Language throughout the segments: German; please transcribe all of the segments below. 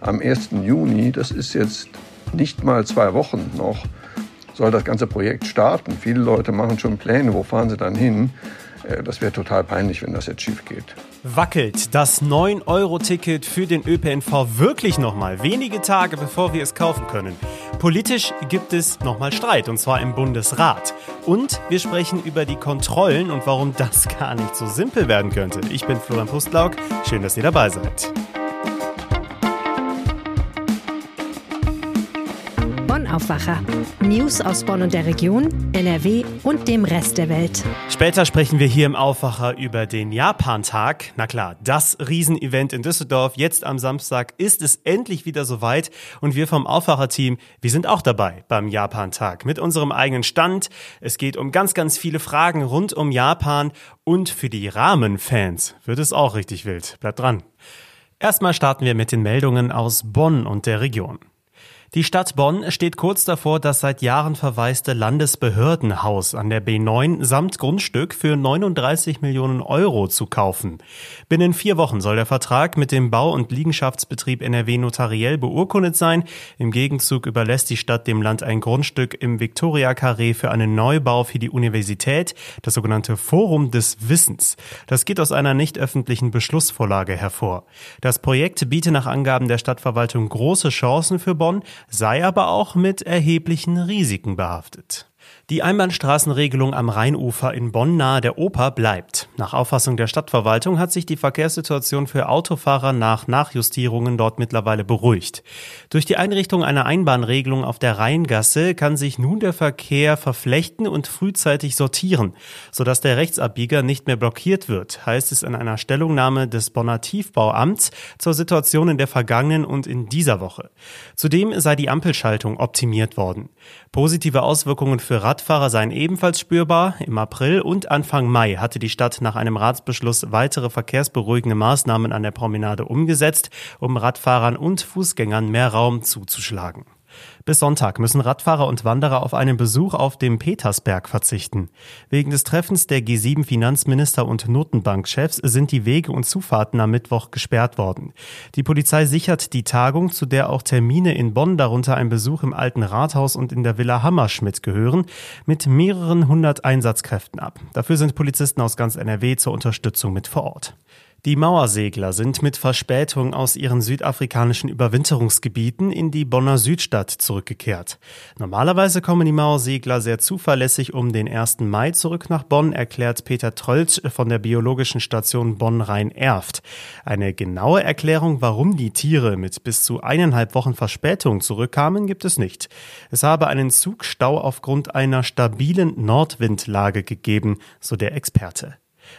Am 1. Juni, das ist jetzt nicht mal zwei Wochen noch, soll das ganze Projekt starten. Viele Leute machen schon Pläne, wo fahren sie dann hin. Äh, das wäre total peinlich, wenn das jetzt schief geht. Wackelt das 9-Euro-Ticket für den ÖPNV wirklich nochmal wenige Tage bevor wir es kaufen können? Politisch gibt es nochmal Streit und zwar im Bundesrat. Und wir sprechen über die Kontrollen und warum das gar nicht so simpel werden könnte. Ich bin Florian Pustlauk. Schön, dass ihr dabei seid. Aufwacher. News aus Bonn und der Region, NRW und dem Rest der Welt. Später sprechen wir hier im Aufwacher über den Japantag. Na klar, das Riesenevent in Düsseldorf. Jetzt am Samstag ist es endlich wieder soweit und wir vom Aufwacher-Team, wir sind auch dabei beim Japantag mit unserem eigenen Stand. Es geht um ganz, ganz viele Fragen rund um Japan und für die Rahmenfans wird es auch richtig wild. Bleibt dran. Erstmal starten wir mit den Meldungen aus Bonn und der Region. Die Stadt Bonn steht kurz davor, das seit Jahren verwaiste Landesbehördenhaus an der B9 samt Grundstück für 39 Millionen Euro zu kaufen. Binnen vier Wochen soll der Vertrag mit dem Bau- und Liegenschaftsbetrieb NRW notariell beurkundet sein. Im Gegenzug überlässt die Stadt dem Land ein Grundstück im Victoria-Carré für einen Neubau für die Universität, das sogenannte Forum des Wissens. Das geht aus einer nicht öffentlichen Beschlussvorlage hervor. Das Projekt biete nach Angaben der Stadtverwaltung große Chancen für Bonn, sei aber auch mit erheblichen Risiken behaftet. Die Einbahnstraßenregelung am Rheinufer in Bonn nahe der Oper bleibt. Nach Auffassung der Stadtverwaltung hat sich die Verkehrssituation für Autofahrer nach Nachjustierungen dort mittlerweile beruhigt. Durch die Einrichtung einer Einbahnregelung auf der Rheingasse kann sich nun der Verkehr verflechten und frühzeitig sortieren, sodass der Rechtsabbieger nicht mehr blockiert wird, heißt es in einer Stellungnahme des Bonner Tiefbauamts zur Situation in der vergangenen und in dieser Woche. Zudem sei die Ampelschaltung optimiert worden. Positive Auswirkungen für Rad Radfahrer seien ebenfalls spürbar. Im April und Anfang Mai hatte die Stadt nach einem Ratsbeschluss weitere verkehrsberuhigende Maßnahmen an der Promenade umgesetzt, um Radfahrern und Fußgängern mehr Raum zuzuschlagen. Bis Sonntag müssen Radfahrer und Wanderer auf einen Besuch auf dem Petersberg verzichten. Wegen des Treffens der G7 Finanzminister und Notenbankchefs sind die Wege und Zufahrten am Mittwoch gesperrt worden. Die Polizei sichert die Tagung, zu der auch Termine in Bonn, darunter ein Besuch im Alten Rathaus und in der Villa Hammerschmidt gehören, mit mehreren hundert Einsatzkräften ab. Dafür sind Polizisten aus ganz NRW zur Unterstützung mit vor Ort. Die Mauersegler sind mit Verspätung aus ihren südafrikanischen Überwinterungsgebieten in die Bonner Südstadt zurückgekehrt. Normalerweise kommen die Mauersegler sehr zuverlässig um den 1. Mai zurück nach Bonn, erklärt Peter Trölz von der biologischen Station Bonn-Rhein-Erft. Eine genaue Erklärung, warum die Tiere mit bis zu eineinhalb Wochen Verspätung zurückkamen, gibt es nicht. Es habe einen Zugstau aufgrund einer stabilen Nordwindlage gegeben, so der Experte.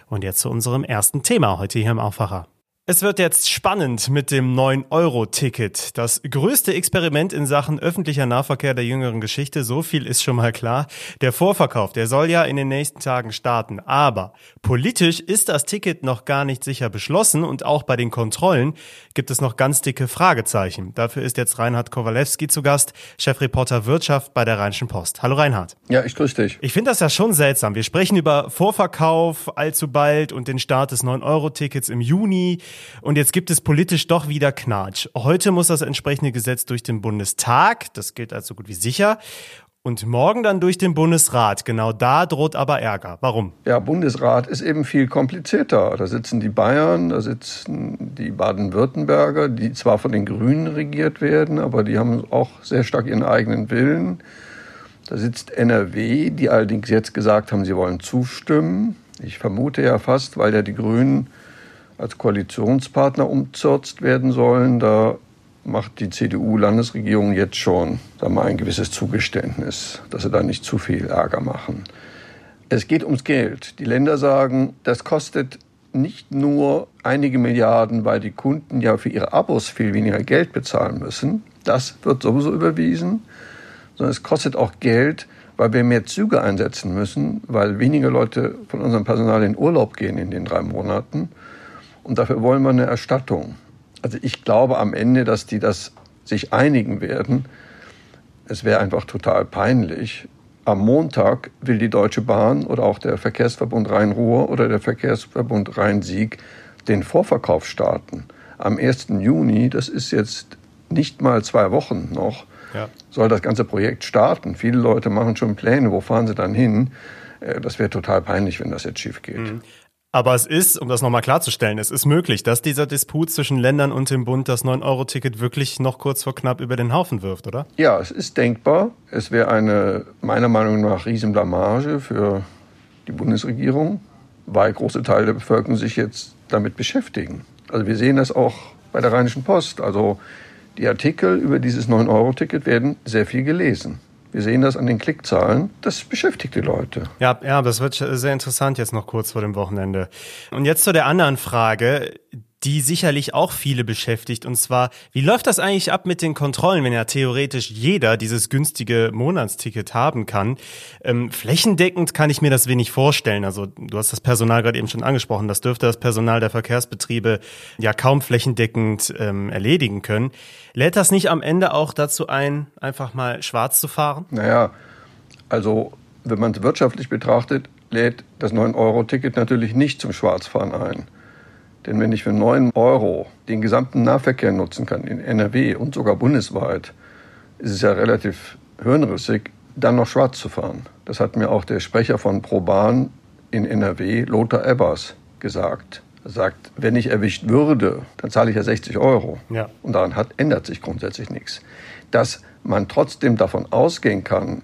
Und jetzt zu unserem ersten Thema heute hier im Aufwacher. Es wird jetzt spannend mit dem 9-Euro-Ticket. Das größte Experiment in Sachen öffentlicher Nahverkehr der jüngeren Geschichte, so viel ist schon mal klar. Der Vorverkauf, der soll ja in den nächsten Tagen starten. Aber politisch ist das Ticket noch gar nicht sicher beschlossen und auch bei den Kontrollen gibt es noch ganz dicke Fragezeichen. Dafür ist jetzt Reinhard Kowalewski zu Gast, Chefreporter Wirtschaft bei der Rheinischen Post. Hallo Reinhard. Ja, ich grüße dich. Ich finde das ja schon seltsam. Wir sprechen über Vorverkauf allzu bald und den Start des 9-Euro-Tickets im Juni. Und jetzt gibt es politisch doch wieder Knatsch. Heute muss das entsprechende Gesetz durch den Bundestag. Das gilt als so gut wie sicher. Und morgen dann durch den Bundesrat. Genau da droht aber Ärger. Warum? Ja, Bundesrat ist eben viel komplizierter. Da sitzen die Bayern, da sitzen die Baden-Württemberger, die zwar von den Grünen regiert werden, aber die haben auch sehr stark ihren eigenen Willen. Da sitzt NRW, die allerdings jetzt gesagt haben, sie wollen zustimmen. Ich vermute ja fast, weil ja die Grünen als Koalitionspartner umzürzt werden sollen. Da macht die CDU-Landesregierung jetzt schon mal ein gewisses Zugeständnis, dass sie da nicht zu viel Ärger machen. Es geht ums Geld. Die Länder sagen, das kostet nicht nur einige Milliarden, weil die Kunden ja für ihre Abos viel weniger Geld bezahlen müssen. Das wird sowieso überwiesen, sondern es kostet auch Geld, weil wir mehr Züge einsetzen müssen, weil weniger Leute von unserem Personal in Urlaub gehen in den drei Monaten. Und dafür wollen wir eine Erstattung. Also ich glaube am Ende, dass die das sich einigen werden. Es wäre einfach total peinlich. Am Montag will die Deutsche Bahn oder auch der Verkehrsverbund Rhein-Ruhr oder der Verkehrsverbund Rhein-Sieg den Vorverkauf starten. Am 1. Juni, das ist jetzt nicht mal zwei Wochen noch ja. soll das ganze Projekt starten. Viele Leute machen schon Pläne, wo fahren sie dann hin. Äh, das wäre total peinlich, wenn das jetzt schief geht. Aber es ist, um das nochmal klarzustellen, es ist möglich, dass dieser Disput zwischen Ländern und dem Bund das 9-Euro-Ticket wirklich noch kurz vor knapp über den Haufen wirft, oder? Ja, es ist denkbar. Es wäre eine, meiner Meinung nach, Riesenblamage für die Bundesregierung, weil große Teile der Bevölkerung sich jetzt damit beschäftigen. Also wir sehen das auch bei der Rheinischen Post. Also die Artikel über dieses 9-Euro-Ticket werden sehr viel gelesen. Wir sehen das an den Klickzahlen. Das beschäftigt die Leute. Ja, ja, das wird sehr interessant jetzt noch kurz vor dem Wochenende. Und jetzt zu der anderen Frage, die sicherlich auch viele beschäftigt. Und zwar, wie läuft das eigentlich ab mit den Kontrollen, wenn ja theoretisch jeder dieses günstige Monatsticket haben kann? Ähm, flächendeckend kann ich mir das wenig vorstellen. Also du hast das Personal gerade eben schon angesprochen. Das dürfte das Personal der Verkehrsbetriebe ja kaum flächendeckend ähm, erledigen können. Lädt das nicht am Ende auch dazu ein, einfach mal schwarz zu fahren? Naja, also wenn man es wirtschaftlich betrachtet, lädt das 9-Euro-Ticket natürlich nicht zum Schwarzfahren ein. Denn wenn ich für 9 Euro den gesamten Nahverkehr nutzen kann, in NRW und sogar bundesweit, ist es ja relativ hirnrissig, dann noch schwarz zu fahren. Das hat mir auch der Sprecher von ProBahn in NRW, Lothar Ebbers, gesagt. Er sagt, wenn ich erwischt würde, dann zahle ich ja 60 Euro. Ja. Und daran hat, ändert sich grundsätzlich nichts. Dass man trotzdem davon ausgehen kann,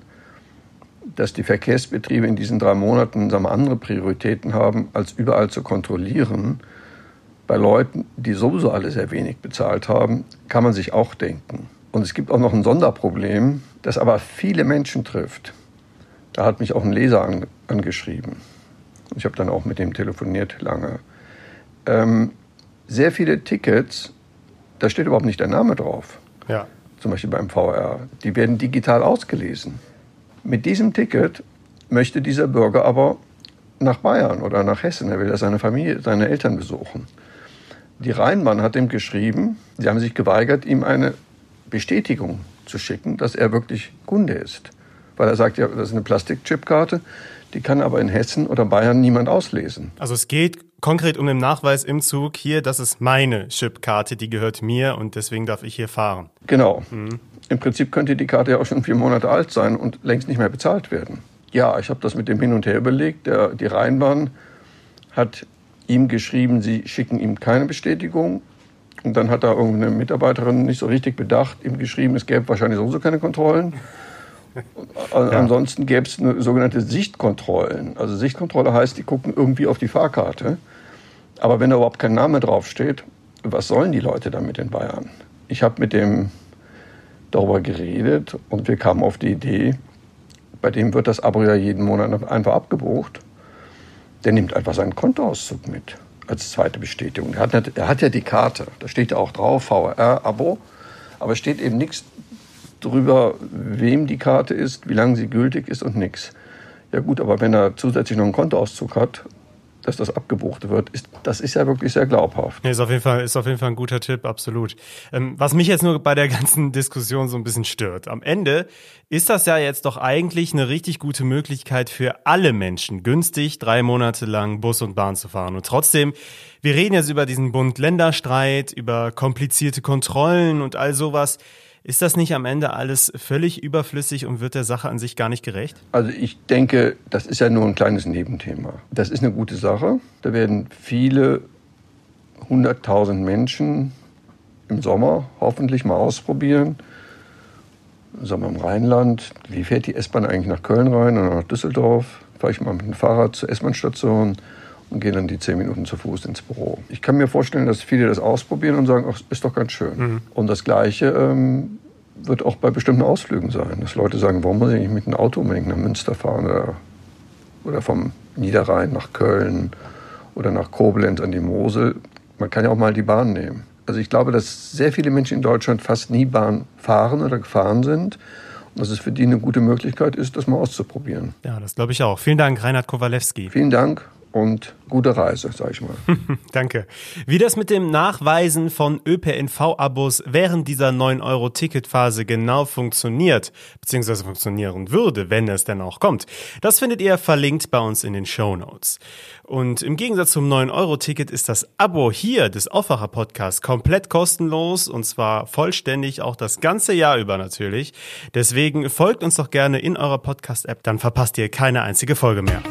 dass die Verkehrsbetriebe in diesen drei Monaten sagen wir, andere Prioritäten haben, als überall zu kontrollieren, bei Leuten, die sowieso alle sehr wenig bezahlt haben, kann man sich auch denken. Und es gibt auch noch ein Sonderproblem, das aber viele Menschen trifft. Da hat mich auch ein Leser angeschrieben. Ich habe dann auch mit dem telefoniert lange. Ähm, sehr viele Tickets, da steht überhaupt nicht der Name drauf. Ja. Zum Beispiel beim VR. Die werden digital ausgelesen. Mit diesem Ticket möchte dieser Bürger aber nach Bayern oder nach Hessen. Er will ja seine Familie, seine Eltern besuchen. Die Rheinbahn hat ihm geschrieben, sie haben sich geweigert, ihm eine Bestätigung zu schicken, dass er wirklich Kunde ist. Weil er sagt, ja, das ist eine Plastikchipkarte, die kann aber in Hessen oder Bayern niemand auslesen. Also es geht konkret um den Nachweis im Zug hier, das ist meine Chipkarte, die gehört mir und deswegen darf ich hier fahren. Genau. Mhm. Im Prinzip könnte die Karte ja auch schon vier Monate alt sein und längst nicht mehr bezahlt werden. Ja, ich habe das mit dem Hin und Her überlegt. Der, die Rheinbahn hat ihm geschrieben, sie schicken ihm keine Bestätigung. Und dann hat da irgendeine Mitarbeiterin nicht so richtig bedacht, ihm geschrieben, es gäbe wahrscheinlich sowieso keine Kontrollen. Ja. Ansonsten gäbe es sogenannte Sichtkontrollen. Also Sichtkontrolle heißt, die gucken irgendwie auf die Fahrkarte. Aber wenn da überhaupt kein Name draufsteht, was sollen die Leute dann mit den Bayern? Ich habe mit dem darüber geredet und wir kamen auf die Idee, bei dem wird das Abo ja jeden Monat einfach abgebucht der nimmt einfach seinen Kontoauszug mit als zweite Bestätigung. Er hat, er hat ja die Karte, da steht ja auch drauf, VR-Abo, aber es steht eben nichts drüber, wem die Karte ist, wie lange sie gültig ist und nichts. Ja gut, aber wenn er zusätzlich noch einen Kontoauszug hat dass das abgebucht wird, ist, das ist ja wirklich sehr glaubhaft. Nee, ist auf jeden Fall, ist auf jeden Fall ein guter Tipp, absolut. Ähm, was mich jetzt nur bei der ganzen Diskussion so ein bisschen stört. Am Ende ist das ja jetzt doch eigentlich eine richtig gute Möglichkeit für alle Menschen, günstig drei Monate lang Bus und Bahn zu fahren. Und trotzdem, wir reden jetzt über diesen Bund-Länder-Streit, über komplizierte Kontrollen und all sowas. Ist das nicht am Ende alles völlig überflüssig und wird der Sache an sich gar nicht gerecht? Also ich denke, das ist ja nur ein kleines Nebenthema. Das ist eine gute Sache. Da werden viele hunderttausend Menschen im Sommer hoffentlich mal ausprobieren. Sagen wir im Rheinland, wie fährt die S-Bahn eigentlich nach Köln rein oder nach Düsseldorf? Fahre ich mal mit dem Fahrrad zur S-Bahn-Station und gehe dann die zehn Minuten zu Fuß ins Büro. Ich kann mir vorstellen, dass viele das ausprobieren und sagen, ach, ist doch ganz schön. Mhm. Und das Gleiche ähm, wird auch bei bestimmten Ausflügen sein, dass Leute sagen, warum muss ich nicht mit dem Auto unbedingt nach Münster fahren oder, oder vom Niederrhein nach Köln oder nach Koblenz an die Mosel. Man kann ja auch mal die Bahn nehmen. Also ich glaube, dass sehr viele Menschen in Deutschland fast nie Bahn fahren oder gefahren sind und dass es für die eine gute Möglichkeit ist, das mal auszuprobieren. Ja, das glaube ich auch. Vielen Dank, Reinhard Kowalewski. Vielen Dank und gute Reise, sag ich mal. Danke. Wie das mit dem Nachweisen von ÖPNV-Abos während dieser 9-Euro-Ticketphase genau funktioniert, beziehungsweise funktionieren würde, wenn es denn auch kommt, das findet ihr verlinkt bei uns in den Show Notes. Und im Gegensatz zum 9-Euro-Ticket ist das Abo hier des Aufwacher-Podcasts komplett kostenlos und zwar vollständig auch das ganze Jahr über natürlich. Deswegen folgt uns doch gerne in eurer Podcast-App, dann verpasst ihr keine einzige Folge mehr.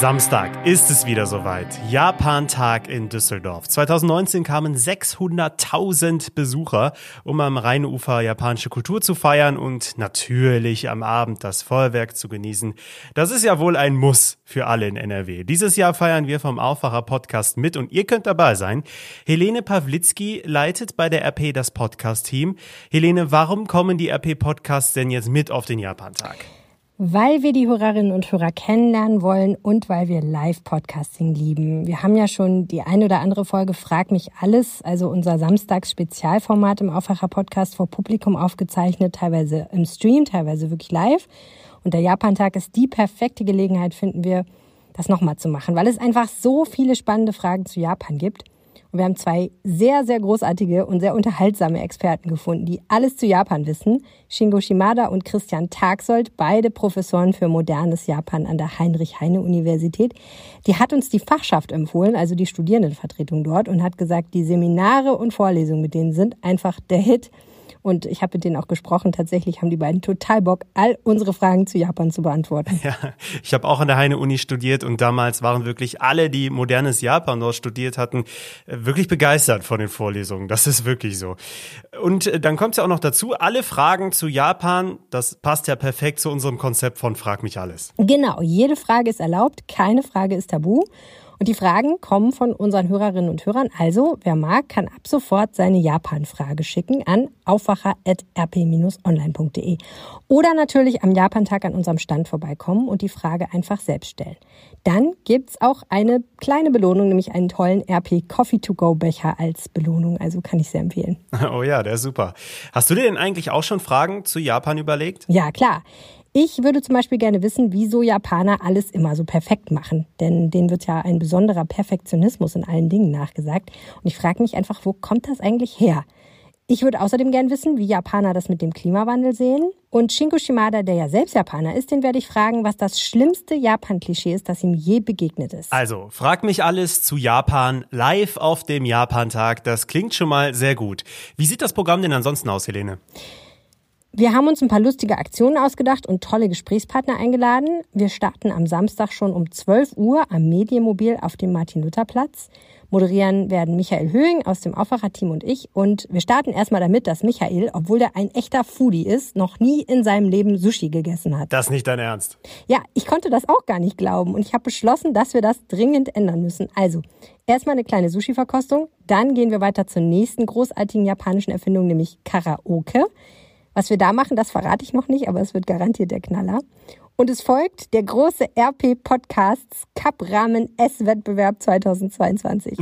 Samstag ist es wieder soweit. Japan-Tag in Düsseldorf. 2019 kamen 600.000 Besucher, um am Rheinufer japanische Kultur zu feiern und natürlich am Abend das Feuerwerk zu genießen. Das ist ja wohl ein Muss für alle in NRW. Dieses Jahr feiern wir vom Aufwacher Podcast mit und ihr könnt dabei sein. Helene Pawlitzki leitet bei der RP das Podcast-Team. Helene, warum kommen die RP-Podcasts denn jetzt mit auf den Japan-Tag? Weil wir die Hörerinnen und Hörer kennenlernen wollen und weil wir Live-Podcasting lieben. Wir haben ja schon die eine oder andere Folge Frag mich alles, also unser Samstags-Spezialformat im Aufwacher-Podcast vor Publikum aufgezeichnet, teilweise im Stream, teilweise wirklich live. Und der Japan-Tag ist die perfekte Gelegenheit, finden wir, das nochmal zu machen, weil es einfach so viele spannende Fragen zu Japan gibt. Und wir haben zwei sehr, sehr großartige und sehr unterhaltsame Experten gefunden, die alles zu Japan wissen. Shingo Shimada und Christian Tagsold, beide Professoren für modernes Japan an der Heinrich-Heine-Universität. Die hat uns die Fachschaft empfohlen, also die Studierendenvertretung dort, und hat gesagt, die Seminare und Vorlesungen mit denen sind einfach der Hit. Und ich habe mit denen auch gesprochen. Tatsächlich haben die beiden total Bock, all unsere Fragen zu Japan zu beantworten. Ja, ich habe auch an der Heine-Uni studiert und damals waren wirklich alle, die modernes Japan dort studiert hatten, wirklich begeistert von den Vorlesungen. Das ist wirklich so. Und äh, dann kommt es ja auch noch dazu, alle Fragen zu Japan, das passt ja perfekt zu unserem Konzept von Frag mich alles. Genau, jede Frage ist erlaubt, keine Frage ist tabu. Und die Fragen kommen von unseren Hörerinnen und Hörern. Also, wer mag, kann ab sofort seine Japan-Frage schicken an aufwacher.rp-online.de. Oder natürlich am Japan-Tag an unserem Stand vorbeikommen und die Frage einfach selbst stellen. Dann gibt's auch eine kleine Belohnung, nämlich einen tollen RP Coffee to Go Becher als Belohnung. Also kann ich sehr empfehlen. Oh ja, der ist super. Hast du dir denn eigentlich auch schon Fragen zu Japan überlegt? Ja, klar. Ich würde zum Beispiel gerne wissen, wieso Japaner alles immer so perfekt machen. Denn denen wird ja ein besonderer Perfektionismus in allen Dingen nachgesagt. Und ich frage mich einfach, wo kommt das eigentlich her? Ich würde außerdem gerne wissen, wie Japaner das mit dem Klimawandel sehen. Und Shinko Shimada, der ja selbst Japaner ist, den werde ich fragen, was das schlimmste Japan-Klischee ist, das ihm je begegnet ist. Also, frag mich alles zu Japan live auf dem Japantag. Das klingt schon mal sehr gut. Wie sieht das Programm denn ansonsten aus, Helene? Wir haben uns ein paar lustige Aktionen ausgedacht und tolle Gesprächspartner eingeladen. Wir starten am Samstag schon um 12 Uhr am Medienmobil auf dem Martin-Luther-Platz. Moderieren werden Michael Höhing aus dem Aufwacherteam und ich. Und wir starten erstmal damit, dass Michael, obwohl er ein echter Foodie ist, noch nie in seinem Leben Sushi gegessen hat. Das ist nicht dein Ernst. Ja, ich konnte das auch gar nicht glauben. Und ich habe beschlossen, dass wir das dringend ändern müssen. Also, erstmal eine kleine Sushi-Verkostung. Dann gehen wir weiter zur nächsten großartigen japanischen Erfindung, nämlich Karaoke. Was wir da machen, das verrate ich noch nicht, aber es wird garantiert der Knaller. Und es folgt der große RP Podcasts Cup Rahmen S-Wettbewerb 2022.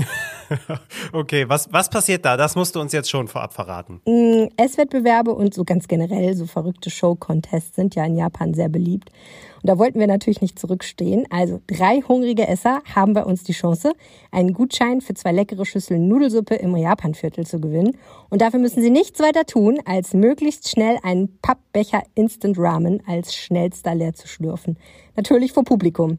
okay, was, was passiert da? Das musst du uns jetzt schon vorab verraten. Mm, S-Wettbewerbe und so ganz generell so verrückte Show-Contests sind ja in Japan sehr beliebt. Und da wollten wir natürlich nicht zurückstehen. Also drei hungrige Esser haben bei uns die Chance, einen Gutschein für zwei leckere Schüsseln Nudelsuppe im Japanviertel zu gewinnen. Und dafür müssen sie nichts weiter tun, als möglichst schnell einen Pappbecher Instant Ramen als schnellster leer zu schlürfen. Natürlich vor Publikum.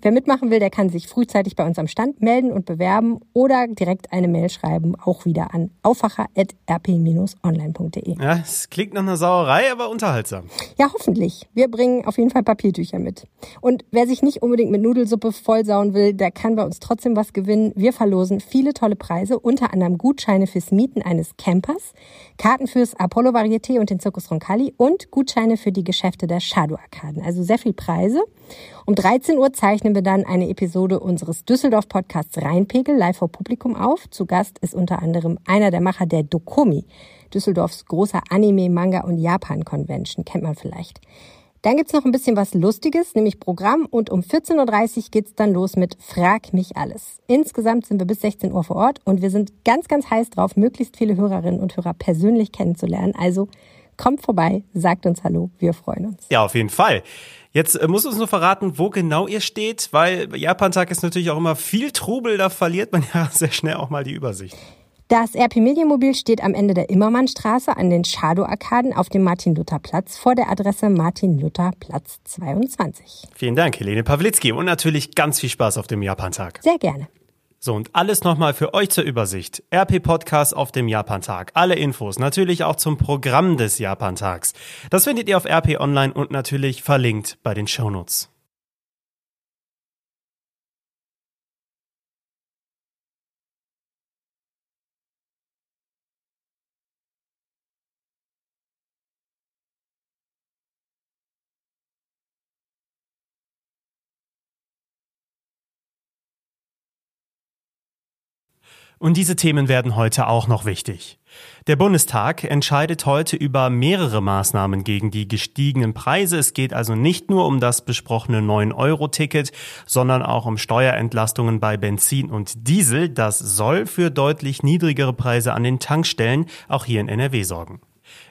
Wer mitmachen will, der kann sich frühzeitig bei uns am Stand melden und bewerben oder direkt eine Mail schreiben, auch wieder an aufwacher.rp-online.de. Ja, es klingt nach einer Sauerei, aber unterhaltsam. Ja, hoffentlich. Wir bringen auf jeden Fall Papiertücher mit. Und wer sich nicht unbedingt mit Nudelsuppe vollsauen will, der kann bei uns trotzdem was gewinnen. Wir verlosen viele tolle Preise, unter anderem Gutscheine fürs Mieten eines Campers, Karten fürs Apollo Varieté und den Zirkus Roncalli und Gutscheine für die Geschäfte der Shadow Arkaden. Also sehr viel Preise. Um 13 Uhr zeichnen wir dann eine Episode unseres Düsseldorf-Podcasts Rheinpegel live vor Publikum auf. Zu Gast ist unter anderem einer der Macher der Dokomi, Düsseldorfs großer Anime, Manga und Japan-Convention. Kennt man vielleicht. Dann gibt's noch ein bisschen was Lustiges, nämlich Programm. Und um 14.30 Uhr geht's dann los mit Frag mich alles. Insgesamt sind wir bis 16 Uhr vor Ort und wir sind ganz, ganz heiß drauf, möglichst viele Hörerinnen und Hörer persönlich kennenzulernen. Also kommt vorbei, sagt uns Hallo, wir freuen uns. Ja, auf jeden Fall. Jetzt äh, muss uns nur verraten, wo genau ihr steht, weil Japan-Tag ist natürlich auch immer viel Trubel, da verliert man ja sehr schnell auch mal die Übersicht. Das RP Medienmobil steht am Ende der Immermannstraße an den Shadow-Arkaden auf dem Martin-Luther-Platz vor der Adresse Martin-Luther-Platz 22. Vielen Dank, Helene Pawlitzki. Und natürlich ganz viel Spaß auf dem Japan-Tag. Sehr gerne. So, und alles nochmal für euch zur Übersicht. RP Podcast auf dem Japantag. Alle Infos, natürlich auch zum Programm des Japantags. Das findet ihr auf RP Online und natürlich verlinkt bei den Shownotes. Und diese Themen werden heute auch noch wichtig. Der Bundestag entscheidet heute über mehrere Maßnahmen gegen die gestiegenen Preise. Es geht also nicht nur um das besprochene 9-Euro-Ticket, sondern auch um Steuerentlastungen bei Benzin und Diesel. Das soll für deutlich niedrigere Preise an den Tankstellen auch hier in NRW sorgen.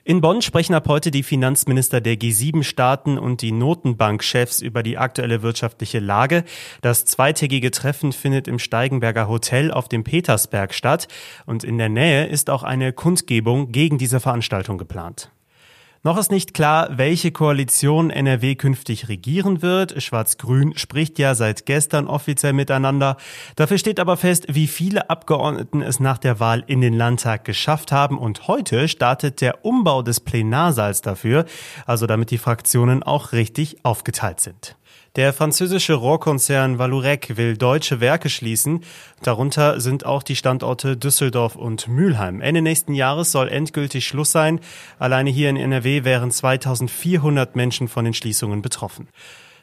In Bonn sprechen ab heute die Finanzminister der G7-Staaten und die Notenbankchefs über die aktuelle wirtschaftliche Lage. Das zweitägige Treffen findet im Steigenberger Hotel auf dem Petersberg statt und in der Nähe ist auch eine Kundgebung gegen diese Veranstaltung geplant. Noch ist nicht klar, welche Koalition NRW künftig regieren wird. Schwarz-Grün spricht ja seit gestern offiziell miteinander. Dafür steht aber fest, wie viele Abgeordneten es nach der Wahl in den Landtag geschafft haben. Und heute startet der Umbau des Plenarsaals dafür, also damit die Fraktionen auch richtig aufgeteilt sind. Der französische Rohrkonzern Valurec will deutsche Werke schließen. Darunter sind auch die Standorte Düsseldorf und Mülheim. Ende nächsten Jahres soll endgültig Schluss sein. Alleine hier in NRW wären 2400 Menschen von den Schließungen betroffen.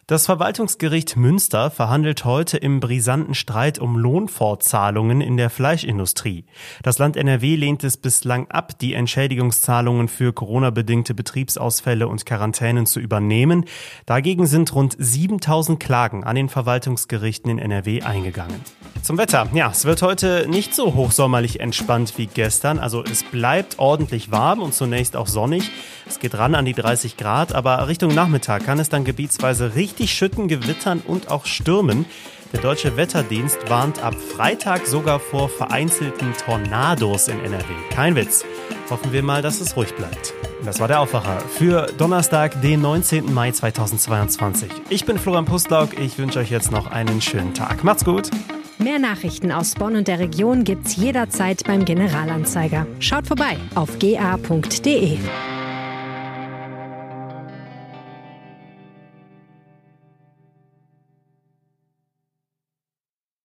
Das Verwaltungsgericht Münster verhandelt heute im brisanten Streit um Lohnfortzahlungen in der Fleischindustrie. Das Land NRW lehnt es bislang ab, die Entschädigungszahlungen für Corona-bedingte Betriebsausfälle und Quarantänen zu übernehmen. Dagegen sind rund 7000 Klagen an den Verwaltungsgerichten in NRW eingegangen. Zum Wetter. Ja, es wird heute nicht so hochsommerlich entspannt wie gestern. Also es bleibt ordentlich warm und zunächst auch sonnig. Es geht ran an die 30 Grad, aber Richtung Nachmittag kann es dann gebietsweise richtig schütten, gewittern und auch stürmen. Der deutsche Wetterdienst warnt ab Freitag sogar vor vereinzelten Tornados in NRW. Kein Witz. Hoffen wir mal, dass es ruhig bleibt. Das war der Aufwacher für Donnerstag, den 19. Mai 2022. Ich bin Florian Pustlauk. Ich wünsche euch jetzt noch einen schönen Tag. Macht's gut. Mehr Nachrichten aus Bonn und der Region gibt's jederzeit beim Generalanzeiger. Schaut vorbei auf ga.de.